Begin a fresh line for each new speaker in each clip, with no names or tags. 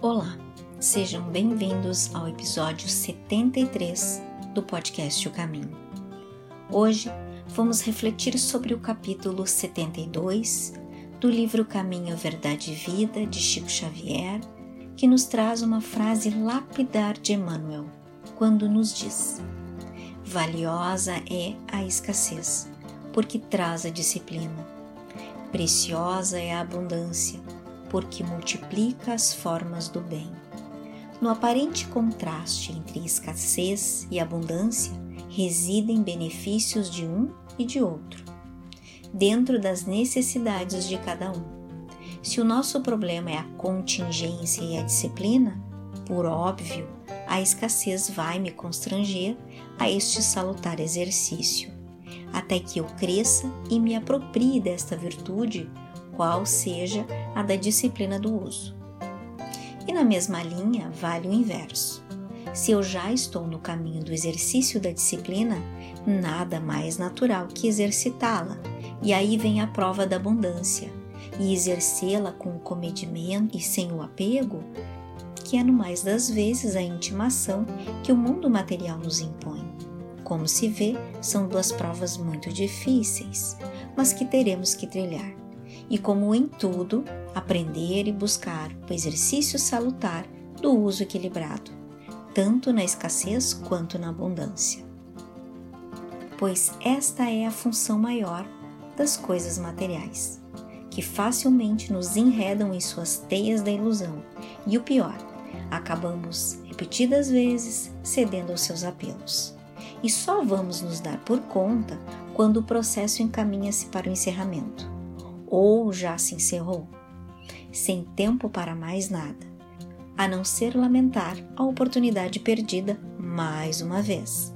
Olá, sejam bem-vindos ao episódio 73 do podcast O Caminho. Hoje vamos refletir sobre o capítulo 72 do livro Caminho, Verdade e Vida de Chico Xavier, que nos traz uma frase lapidar de Emmanuel, quando nos diz: Valiosa é a escassez, porque traz a disciplina. Preciosa é a abundância, porque multiplica as formas do bem. No aparente contraste entre escassez e abundância residem benefícios de um e de outro, dentro das necessidades de cada um. Se o nosso problema é a contingência e a disciplina, por óbvio, a escassez vai me constranger a este salutar exercício, até que eu cresça e me aproprie desta virtude, qual seja a da disciplina do uso. E na mesma linha vale o inverso. Se eu já estou no caminho do exercício da disciplina, nada mais natural que exercitá-la, e aí vem a prova da abundância, e exercê-la com o comedimento e sem o apego, que é no mais das vezes a intimação que o mundo material nos impõe. Como se vê, são duas provas muito difíceis, mas que teremos que trilhar. E como em tudo, aprender e buscar o exercício salutar do uso equilibrado, tanto na escassez quanto na abundância. Pois esta é a função maior das coisas materiais, que facilmente nos enredam em suas teias da ilusão, e o pior, acabamos repetidas vezes cedendo aos seus apelos. E só vamos nos dar por conta quando o processo encaminha-se para o encerramento, ou já se encerrou, sem tempo para mais nada, a não ser lamentar a oportunidade perdida mais uma vez.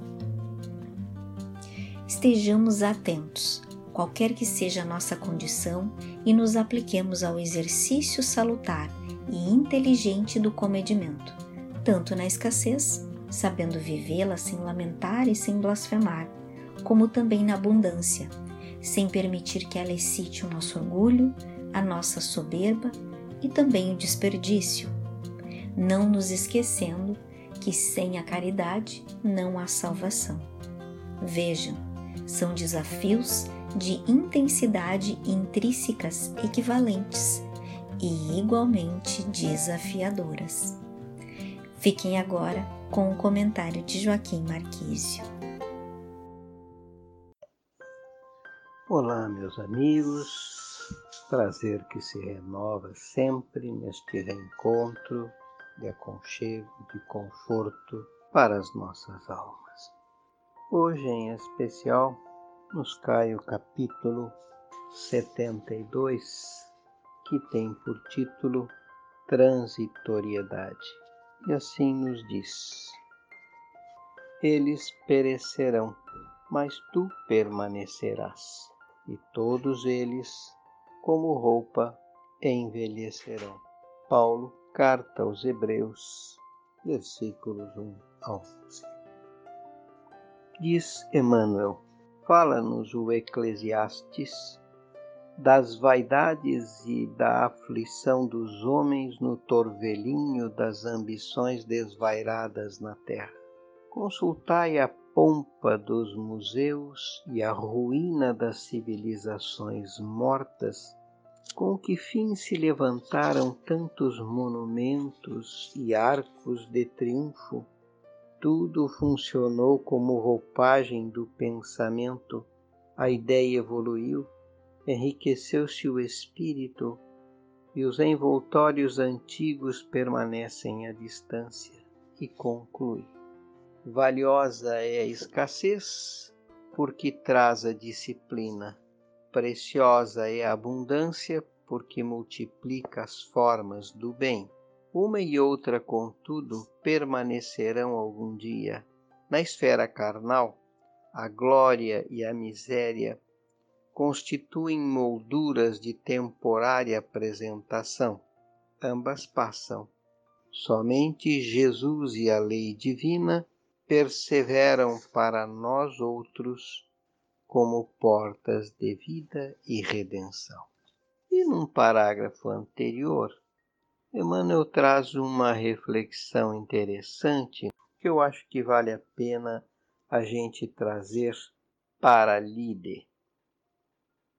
Estejamos atentos, qualquer que seja a nossa condição, e nos apliquemos ao exercício salutar e inteligente do comedimento, tanto na escassez sabendo vivê-la sem lamentar e sem blasfemar, como também na abundância, sem permitir que ela excite o nosso orgulho, a nossa soberba e também o desperdício, não nos esquecendo que sem a caridade não há salvação. Vejam, são desafios de intensidade intrínsecas equivalentes e igualmente desafiadoras. Fiquem agora com o comentário de Joaquim Marquísio.
Olá, meus amigos. Prazer que se renova sempre neste reencontro de aconchego, de conforto para as nossas almas. Hoje, em especial, nos cai o capítulo 72, que tem por título Transitoriedade e assim nos diz: Eles perecerão, mas tu permanecerás, e todos eles, como roupa, envelhecerão. Paulo, carta aos Hebreus, versículos 1 a 11. Diz Emmanuel: Fala-nos o Eclesiastes das vaidades e da aflição dos homens no torvelinho das ambições desvairadas na terra. Consultai a pompa dos museus e a ruína das civilizações mortas, com que fim se levantaram tantos monumentos e arcos de triunfo. Tudo funcionou como roupagem do pensamento, a ideia evoluiu, enriqueceu-se o espírito e os envoltórios antigos permanecem à distância. E conclui: Valiosa é a escassez, porque traz a disciplina. Preciosa é a abundância, porque multiplica as formas do bem. Uma e outra, contudo, permanecerão algum dia. Na esfera carnal, a glória e a miséria constituem molduras de temporária apresentação. Ambas passam. Somente Jesus e a lei divina perseveram para nós outros como portas de vida e redenção. E num parágrafo anterior, Emmanuel traz uma reflexão interessante que eu acho que vale a pena a gente trazer para a líder.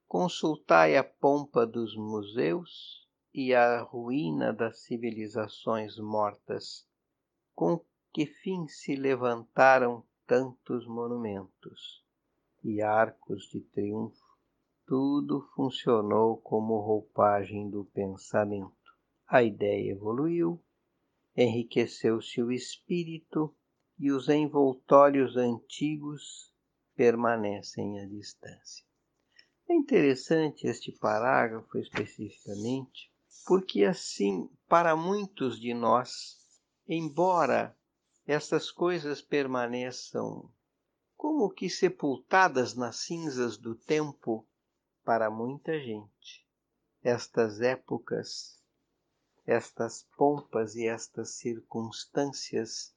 Consultai a pompa dos museus e a ruína das civilizações mortas, com que fim se levantaram tantos monumentos e arcos de triunfo. Tudo funcionou como roupagem do pensamento. A ideia evoluiu, enriqueceu-se o espírito e os envoltórios antigos permanecem à distância. É interessante este parágrafo especificamente, porque assim, para muitos de nós, embora estas coisas permaneçam como que sepultadas nas cinzas do tempo, para muita gente, estas épocas, estas pompas e estas circunstâncias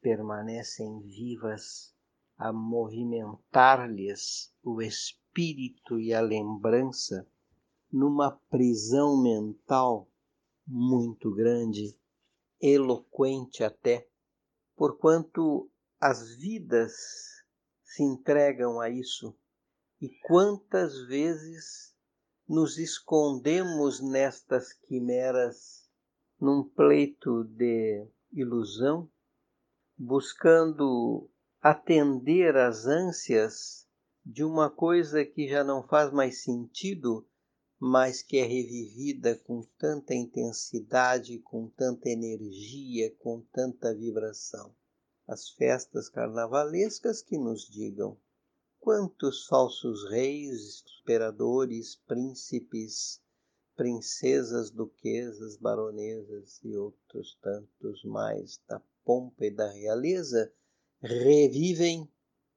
permanecem vivas a movimentar-lhes o espírito e a lembrança numa prisão mental muito grande, eloquente até, porquanto as vidas se entregam a isso. E quantas vezes nos escondemos nestas quimeras num pleito de ilusão, buscando atender às ânsias de uma coisa que já não faz mais sentido, mas que é revivida com tanta intensidade, com tanta energia, com tanta vibração. As festas carnavalescas que nos digam quantos falsos reis, imperadores, príncipes, princesas, duquesas, baronesas e outros tantos mais da pompa e da realeza revivem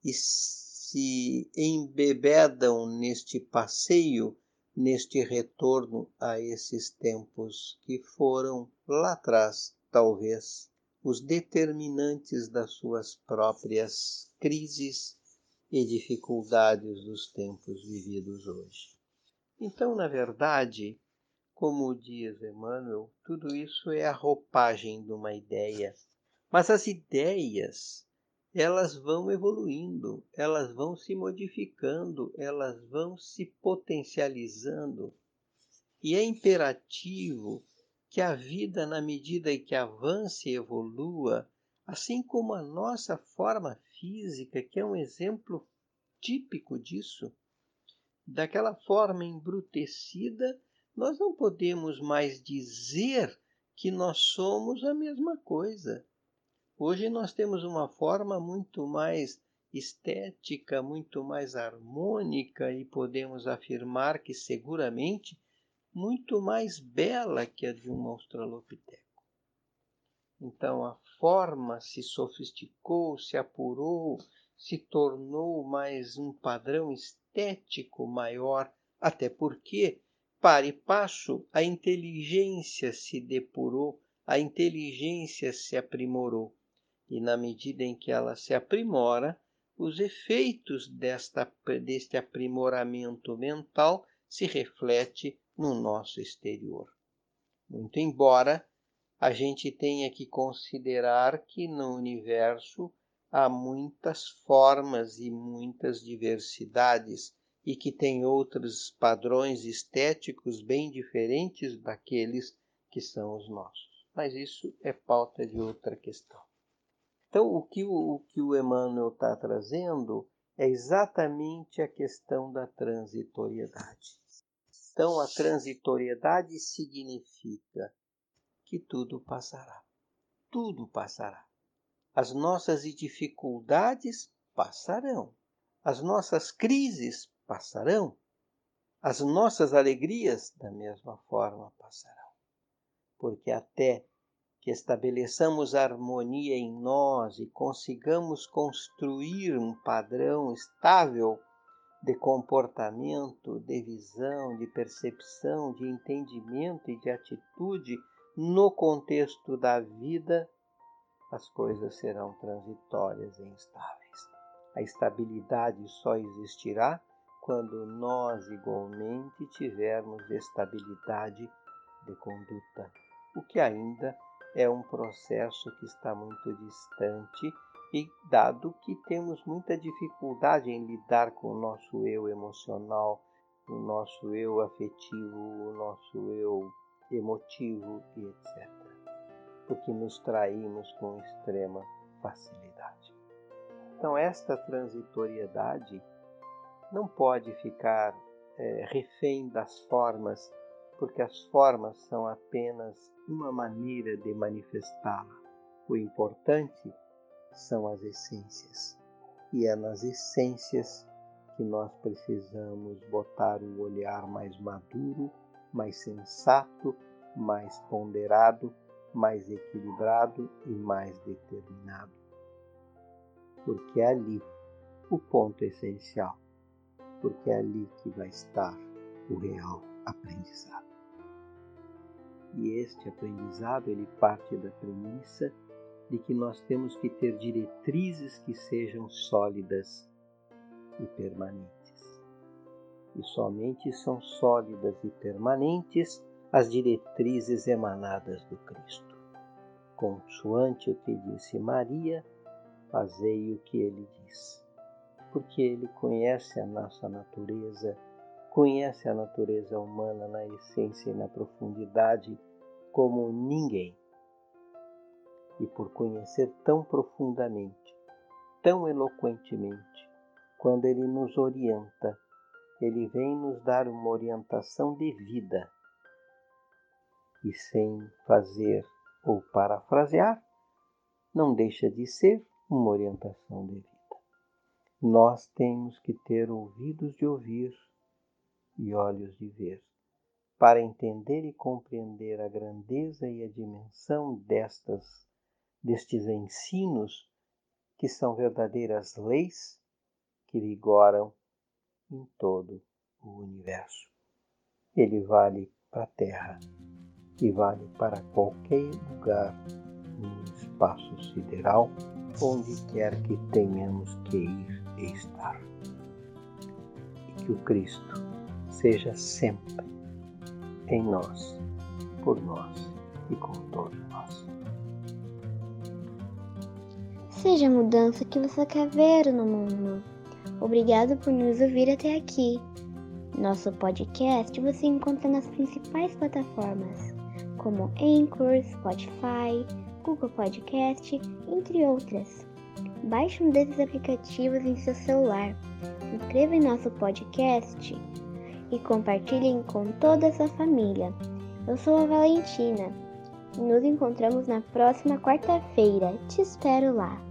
e se embebedam neste passeio, neste retorno a esses tempos que foram lá atrás, talvez, os determinantes das suas próprias crises e dificuldades dos tempos vividos hoje. Então, na verdade, como diz Emmanuel, tudo isso é a roupagem de uma ideia. Mas as ideias elas vão evoluindo, elas vão se modificando, elas vão se potencializando. E é imperativo que a vida, na medida em que avance e evolua, assim como a nossa forma física, que é um exemplo típico disso, daquela forma embrutecida, nós não podemos mais dizer que nós somos a mesma coisa. Hoje nós temos uma forma muito mais estética, muito mais harmônica e podemos afirmar que seguramente muito mais bela que a de um australopiteco. Então a forma se sofisticou, se apurou, se tornou mais um padrão estético maior, até porque, para e passo, a inteligência se depurou, a inteligência se aprimorou e na medida em que ela se aprimora, os efeitos desta, deste aprimoramento mental se reflete no nosso exterior. Muito embora a gente tenha que considerar que no universo há muitas formas e muitas diversidades e que tem outros padrões estéticos bem diferentes daqueles que são os nossos. Mas isso é pauta de outra questão. Então, o que o, o, que o Emmanuel está trazendo é exatamente a questão da transitoriedade. Então, a transitoriedade significa que tudo passará. Tudo passará. As nossas dificuldades passarão. As nossas crises passarão. As nossas alegrias, da mesma forma, passarão. Porque até que estabeleçamos harmonia em nós e consigamos construir um padrão estável de comportamento, de visão, de percepção, de entendimento e de atitude no contexto da vida, as coisas serão transitórias e instáveis. A estabilidade só existirá quando nós igualmente tivermos estabilidade de conduta o que ainda é um processo que está muito distante e dado que temos muita dificuldade em lidar com o nosso eu emocional, o nosso eu afetivo, o nosso eu emotivo e etc. Porque nos traímos com extrema facilidade. Então, esta transitoriedade não pode ficar é, refém das formas, porque as formas são apenas uma maneira de manifestá-la. O importante são as essências, e é nas essências que nós precisamos botar o olhar mais maduro, mais sensato, mais ponderado, mais equilibrado e mais determinado. Porque é ali o ponto essencial porque é ali que vai estar o real aprendizado. E este aprendizado ele parte da premissa de que nós temos que ter diretrizes que sejam sólidas e permanentes. E somente são sólidas e permanentes as diretrizes emanadas do Cristo. Consoante o que disse Maria, fazei o que ele disse porque ele conhece a nossa natureza, conhece a natureza humana na essência e na profundidade como ninguém. E por conhecer tão profundamente, tão eloquentemente, quando ele nos orienta, ele vem nos dar uma orientação de vida. E sem fazer ou parafrasear, não deixa de ser uma orientação de vida. Nós temos que ter ouvidos de ouvir e olhos de ver, para entender e compreender a grandeza e a dimensão destas destes ensinos que são verdadeiras leis que vigoram em todo o universo. Ele vale para a Terra e vale para qualquer lugar no espaço sideral, onde quer que tenhamos que ir estar. E que o Cristo seja sempre em nós, por nós e com todos nós.
Seja a mudança que você quer ver no mundo. Obrigado por nos ouvir até aqui. Nosso podcast você encontra nas principais plataformas, como Anchor, Spotify, Google Podcast, entre outras. Baixe um desses aplicativos em seu celular, inscreva em nosso podcast e compartilhem com toda a sua família. Eu sou a Valentina nos encontramos na próxima quarta-feira. Te espero lá!